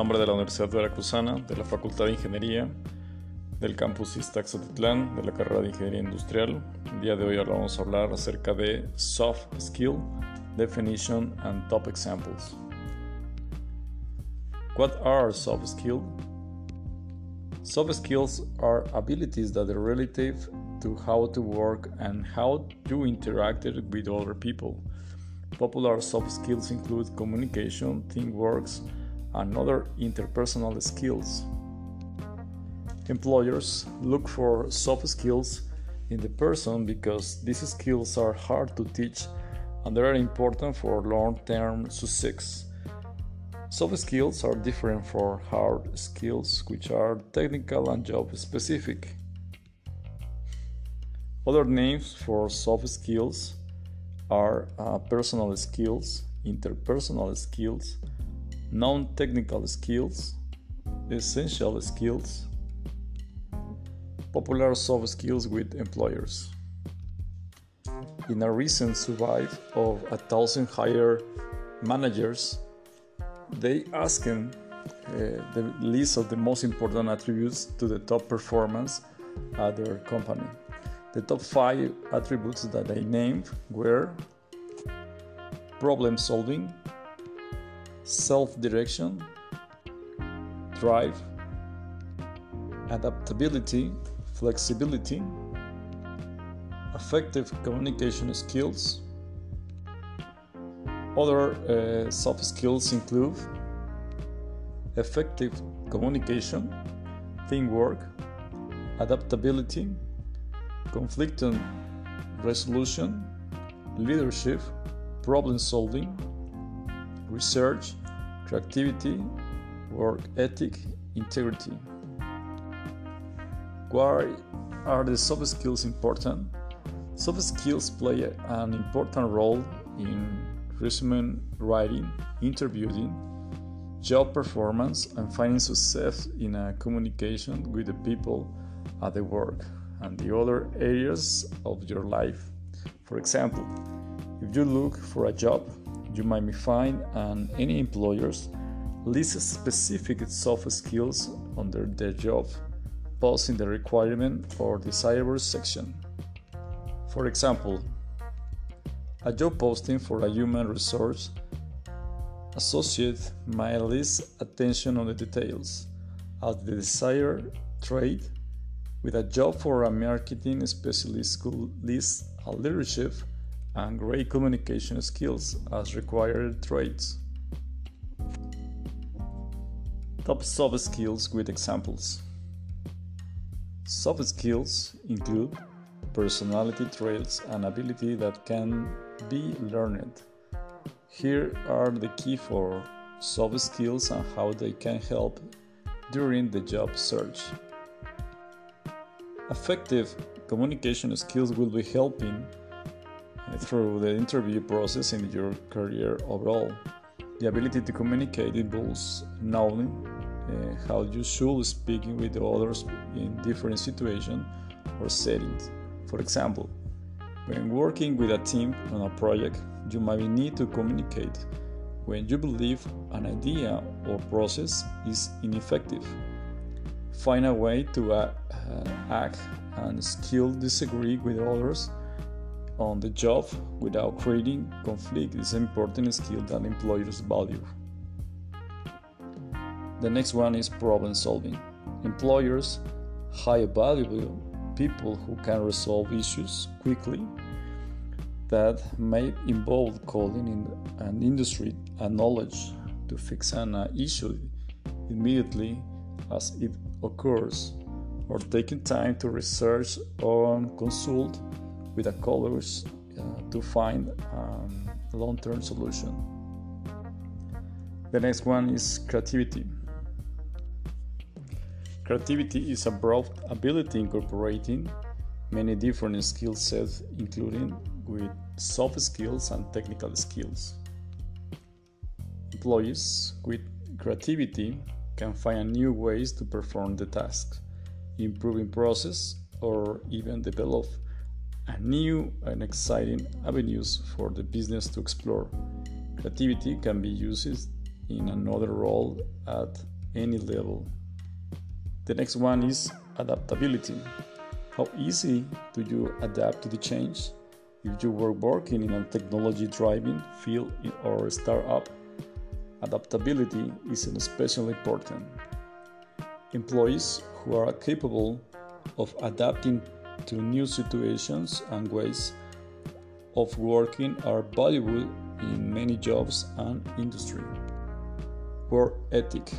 nombre de la Universidad Veracruzana, de la Facultad de Ingeniería, del campus Ixtaczoquitlán, de la carrera de Ingeniería Industrial. El día de hoy vamos a hablar acerca de Soft Skill, Definition and Top Examples. What are soft skills? Soft skills are abilities that are relative to how to work and how you interact with other people. Popular soft skills include communication, teamwork, and other interpersonal skills. Employers look for soft skills in the person because these skills are hard to teach and they are important for long term success. Soft skills are different from hard skills, which are technical and job specific. Other names for soft skills are uh, personal skills, interpersonal skills, non technical skills, essential skills, popular soft skills with employers. In a recent survey of a thousand hire managers, they asked them uh, the list of the most important attributes to the top performance at their company. The top five attributes that they named were problem solving, self direction, drive, adaptability, flexibility, effective communication skills. Other uh, soft skills include effective communication, teamwork, adaptability, conflict resolution, leadership, problem solving, research, creativity, work ethic, integrity. Why are the soft skills important? Soft skills play an important role in resume writing, interviewing, job performance, and finding success in a communication with the people at the work and the other areas of your life. For example, if you look for a job, you might find and any employers list specific soft skills under their job post in the requirement or desirable section. For example, a job posting for a human resource associate might list attention on the details of the desired trade with a job for a marketing specialist could list a leadership and great communication skills as required traits. Top soft skills with examples. Soft skills include personality traits and ability that can be learned. Here are the key for soft skills and how they can help during the job search. Effective communication skills will be helping through the interview process in your career overall. The ability to communicate involves knowing uh, how you should speak with others in different situations or settings. For example, when working with a team on a project, you might need to communicate when you believe an idea or process is ineffective. Find a way to uh, act and skill disagree with others on the job without creating conflict is an important skill that employers value. The next one is problem solving. Employers hire valuable people who can resolve issues quickly that may involve calling in an industry and knowledge to fix an issue immediately as it occurs or taking time to research or consult with a colors uh, to find um, a long-term solution. The next one is creativity. Creativity is a broad ability incorporating many different skill sets, including with soft skills and technical skills. Employees with creativity can find new ways to perform the task, improving process, or even develop a new and exciting avenues for the business to explore. Creativity can be used in another role at any level. The next one is adaptability. How easy do you adapt to the change? If you were working in a technology driving field or startup, adaptability is especially important. Employees who are capable of adapting to new situations and ways of working are valuable in many jobs and industry. Work ethic